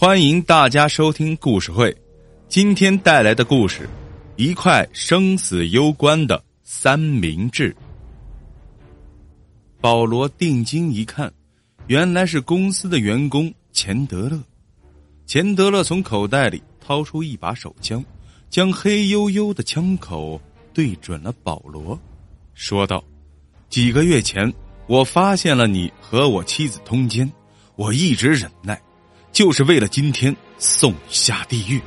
欢迎大家收听故事会，今天带来的故事，一块生死攸关的三明治。保罗定睛一看，原来是公司的员工钱德勒。钱德勒从口袋里掏出一把手枪，将黑黝黝的枪口对准了保罗，说道：“几个月前，我发现了你和我妻子通奸，我一直忍耐。”就是为了今天送你下地狱，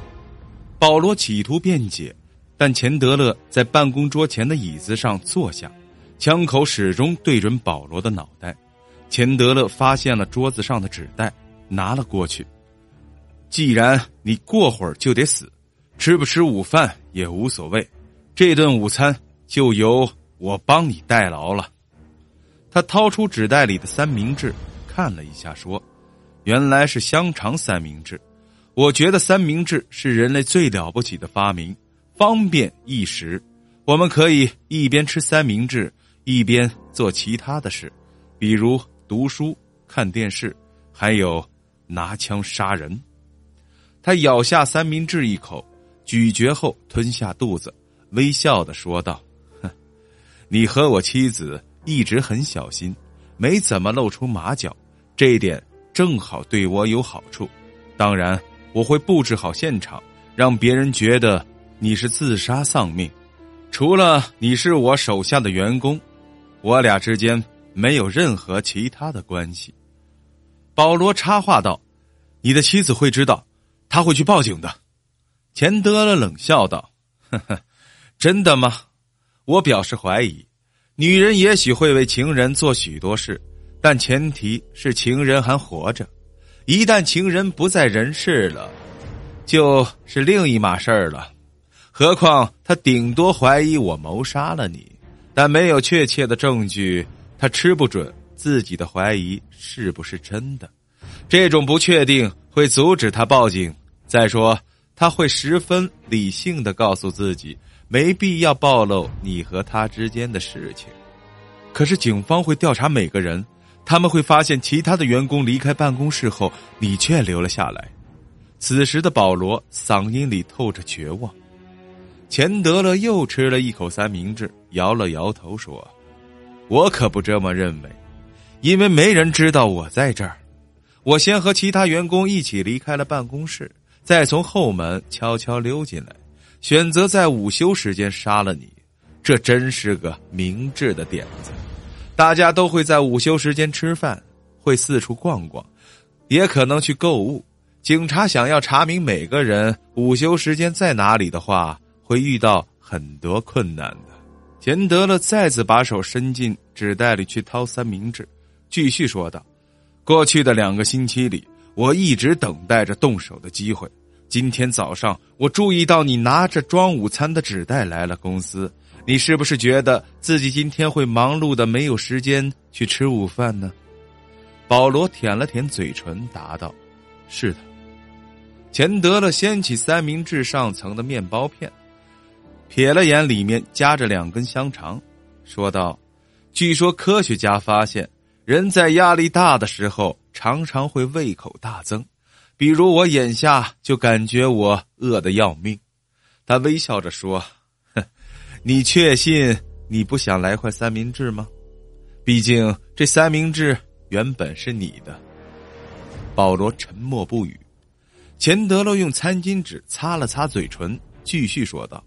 保罗企图辩解，但钱德勒在办公桌前的椅子上坐下，枪口始终对准保罗的脑袋。钱德勒发现了桌子上的纸袋，拿了过去。既然你过会儿就得死，吃不吃午饭也无所谓，这顿午餐就由我帮你代劳了。他掏出纸袋里的三明治，看了一下，说。原来是香肠三明治，我觉得三明治是人类最了不起的发明，方便易食。我们可以一边吃三明治，一边做其他的事，比如读书、看电视，还有拿枪杀人。他咬下三明治一口，咀嚼后吞下肚子，微笑的说道：“哼，你和我妻子一直很小心，没怎么露出马脚，这一点。”正好对我有好处，当然我会布置好现场，让别人觉得你是自杀丧命。除了你是我手下的员工，我俩之间没有任何其他的关系。保罗插话道：“你的妻子会知道，他会去报警的。”钱德勒冷笑道：“呵呵，真的吗？我表示怀疑。女人也许会为情人做许多事。”但前提是情人还活着，一旦情人不在人世了，就是另一码事儿了。何况他顶多怀疑我谋杀了你，但没有确切的证据，他吃不准自己的怀疑是不是真的。这种不确定会阻止他报警。再说，他会十分理性的告诉自己，没必要暴露你和他之间的事情。可是警方会调查每个人。他们会发现，其他的员工离开办公室后，你却留了下来。此时的保罗嗓音里透着绝望。钱德勒又吃了一口三明治，摇了摇头说：“我可不这么认为，因为没人知道我在这儿。我先和其他员工一起离开了办公室，再从后门悄悄溜进来，选择在午休时间杀了你。这真是个明智的点子。”大家都会在午休时间吃饭，会四处逛逛，也可能去购物。警察想要查明每个人午休时间在哪里的话，会遇到很多困难的。钱德勒再次把手伸进纸袋里去掏三明治，继续说道：“过去的两个星期里，我一直等待着动手的机会。今天早上，我注意到你拿着装午餐的纸袋来了公司。”你是不是觉得自己今天会忙碌的没有时间去吃午饭呢？保罗舔了舔嘴唇，答道：“是的。”钱德勒掀起三明治上层的面包片，瞥了眼里面夹着两根香肠，说道：“据说科学家发现，人在压力大的时候常常会胃口大增，比如我眼下就感觉我饿得要命。”他微笑着说。你确信你不想来块三明治吗？毕竟这三明治原本是你的。保罗沉默不语。钱德勒用餐巾纸擦了擦嘴唇，继续说道：“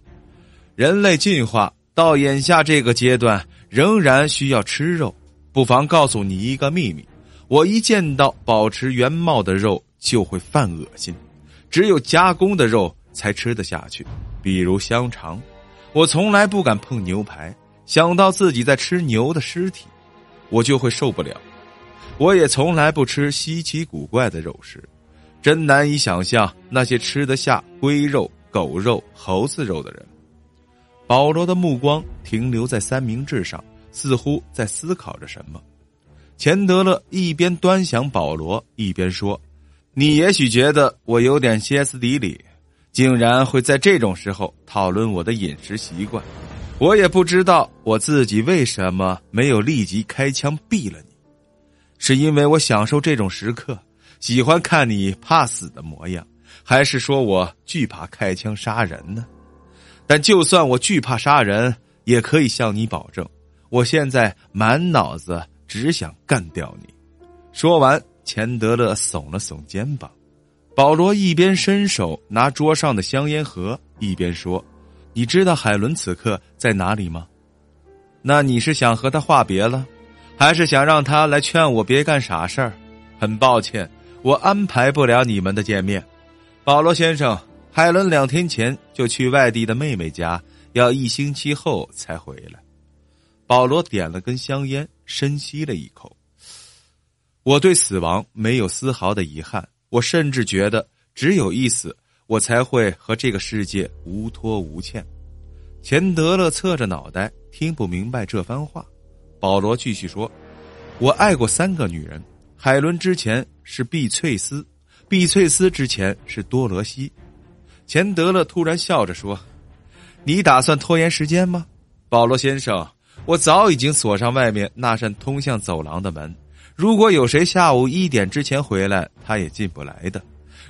人类进化到眼下这个阶段，仍然需要吃肉。不妨告诉你一个秘密：我一见到保持原貌的肉就会犯恶心，只有加工的肉才吃得下去，比如香肠。”我从来不敢碰牛排，想到自己在吃牛的尸体，我就会受不了。我也从来不吃稀奇古怪的肉食，真难以想象那些吃得下龟肉、狗肉、猴子肉的人。保罗的目光停留在三明治上，似乎在思考着什么。钱德勒一边端详保罗，一边说：“你也许觉得我有点歇斯底里。”竟然会在这种时候讨论我的饮食习惯，我也不知道我自己为什么没有立即开枪毙了你，是因为我享受这种时刻，喜欢看你怕死的模样，还是说我惧怕开枪杀人呢？但就算我惧怕杀人，也可以向你保证，我现在满脑子只想干掉你。说完，钱德勒耸了耸肩膀。保罗一边伸手拿桌上的香烟盒，一边说：“你知道海伦此刻在哪里吗？那你是想和他话别了，还是想让他来劝我别干傻事儿？很抱歉，我安排不了你们的见面。保罗先生，海伦两天前就去外地的妹妹家，要一星期后才回来。”保罗点了根香烟，深吸了一口。我对死亡没有丝毫的遗憾。我甚至觉得，只有一死，我才会和这个世界无托无欠。钱德勒侧着脑袋，听不明白这番话。保罗继续说：“我爱过三个女人，海伦之前是碧翠丝，碧翠丝之前是多罗西。”钱德勒突然笑着说：“你打算拖延时间吗，保罗先生？我早已经锁上外面那扇通向走廊的门。”如果有谁下午一点之前回来，他也进不来的。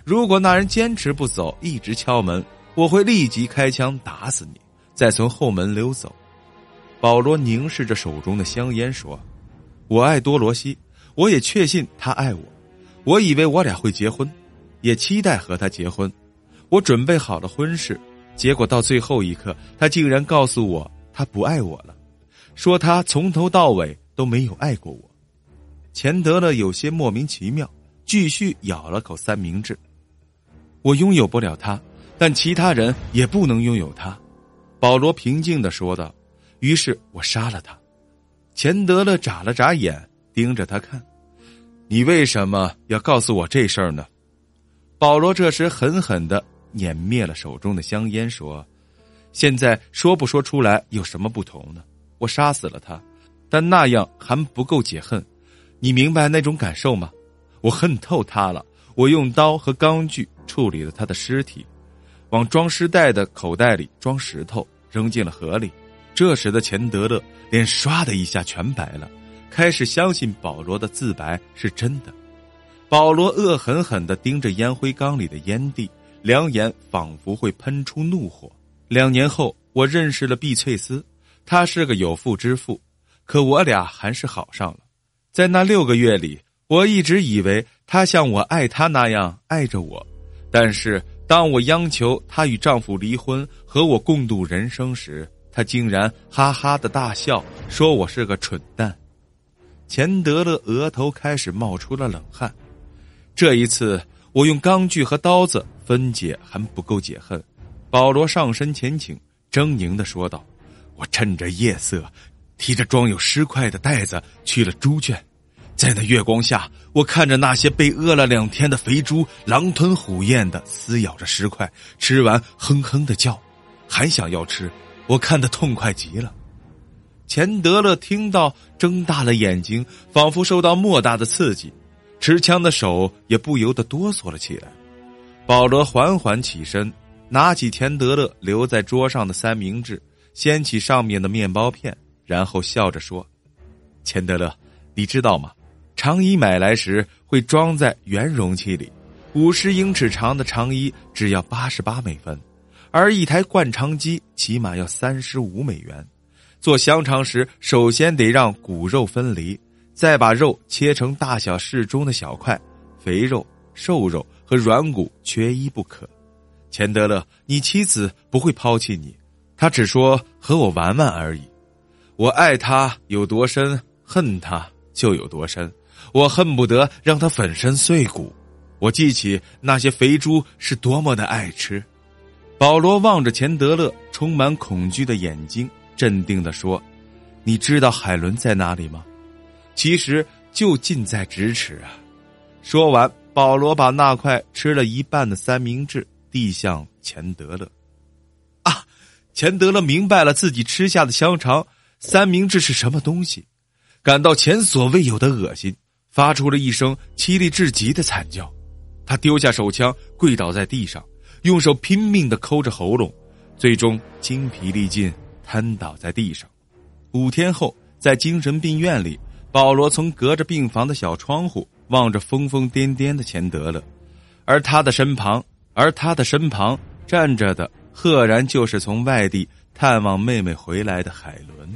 如果那人坚持不走，一直敲门，我会立即开枪打死你，再从后门溜走。保罗凝视着手中的香烟说：“我爱多罗西，我也确信他爱我。我以为我俩会结婚，也期待和他结婚。我准备好了婚事，结果到最后一刻，他竟然告诉我他不爱我了，说他从头到尾都没有爱过我。”钱德勒有些莫名其妙，继续咬了口三明治。我拥有不了他，但其他人也不能拥有他。保罗平静的说道。于是我杀了他。钱德勒眨了眨眼，盯着他看。你为什么要告诉我这事儿呢？保罗这时狠狠的碾灭了手中的香烟，说：“现在说不说出来有什么不同呢？我杀死了他，但那样还不够解恨。”你明白那种感受吗？我恨透他了。我用刀和钢锯处理了他的尸体，往装尸袋的口袋里装石头，扔进了河里。这时的钱德勒脸唰的一下全白了，开始相信保罗的自白是真的。保罗恶狠狠地盯着烟灰缸里的烟蒂，两眼仿佛会喷出怒火。两年后，我认识了碧翠丝，她是个有妇之夫，可我俩还是好上了。在那六个月里，我一直以为她像我爱她那样爱着我，但是当我央求她与丈夫离婚，和我共度人生时，她竟然哈哈的大笑，说我是个蠢蛋。钱德勒额头开始冒出了冷汗。这一次，我用钢锯和刀子分解还不够解恨。保罗上身前倾，狰狞的说道：“我趁着夜色。”提着装有尸块的袋子去了猪圈，在那月光下，我看着那些被饿了两天的肥猪狼吞虎咽的撕咬着尸块，吃完哼哼的叫，还想要吃，我看得痛快极了。钱德勒听到，睁大了眼睛，仿佛受到莫大的刺激，持枪的手也不由得哆嗦了起来。保罗缓缓起身，拿起钱德勒留在桌上的三明治，掀起上面的面包片。然后笑着说：“钱德勒，你知道吗？长衣买来时会装在圆容器里，五十英尺长的长衣只要八十八美分，而一台灌肠机起码要三十五美元。做香肠时，首先得让骨肉分离，再把肉切成大小适中的小块，肥肉、瘦肉和软骨缺一不可。钱德勒，你妻子不会抛弃你，她只说和我玩玩而已。”我爱他有多深，恨他就有多深。我恨不得让他粉身碎骨。我记起那些肥猪是多么的爱吃。保罗望着钱德勒充满恐惧的眼睛，镇定的说：“你知道海伦在哪里吗？其实就近在咫尺啊。”说完，保罗把那块吃了一半的三明治递向钱德勒。啊，钱德勒明白了自己吃下的香肠。三明治是什么东西？感到前所未有的恶心，发出了一声凄厉至极的惨叫。他丢下手枪，跪倒在地上，用手拼命的抠着喉咙，最终精疲力尽，瘫倒在地上。五天后，在精神病院里，保罗从隔着病房的小窗户望着疯疯癫癫的钱德勒，而他的身旁，而他的身旁站着的，赫然就是从外地探望妹妹回来的海伦。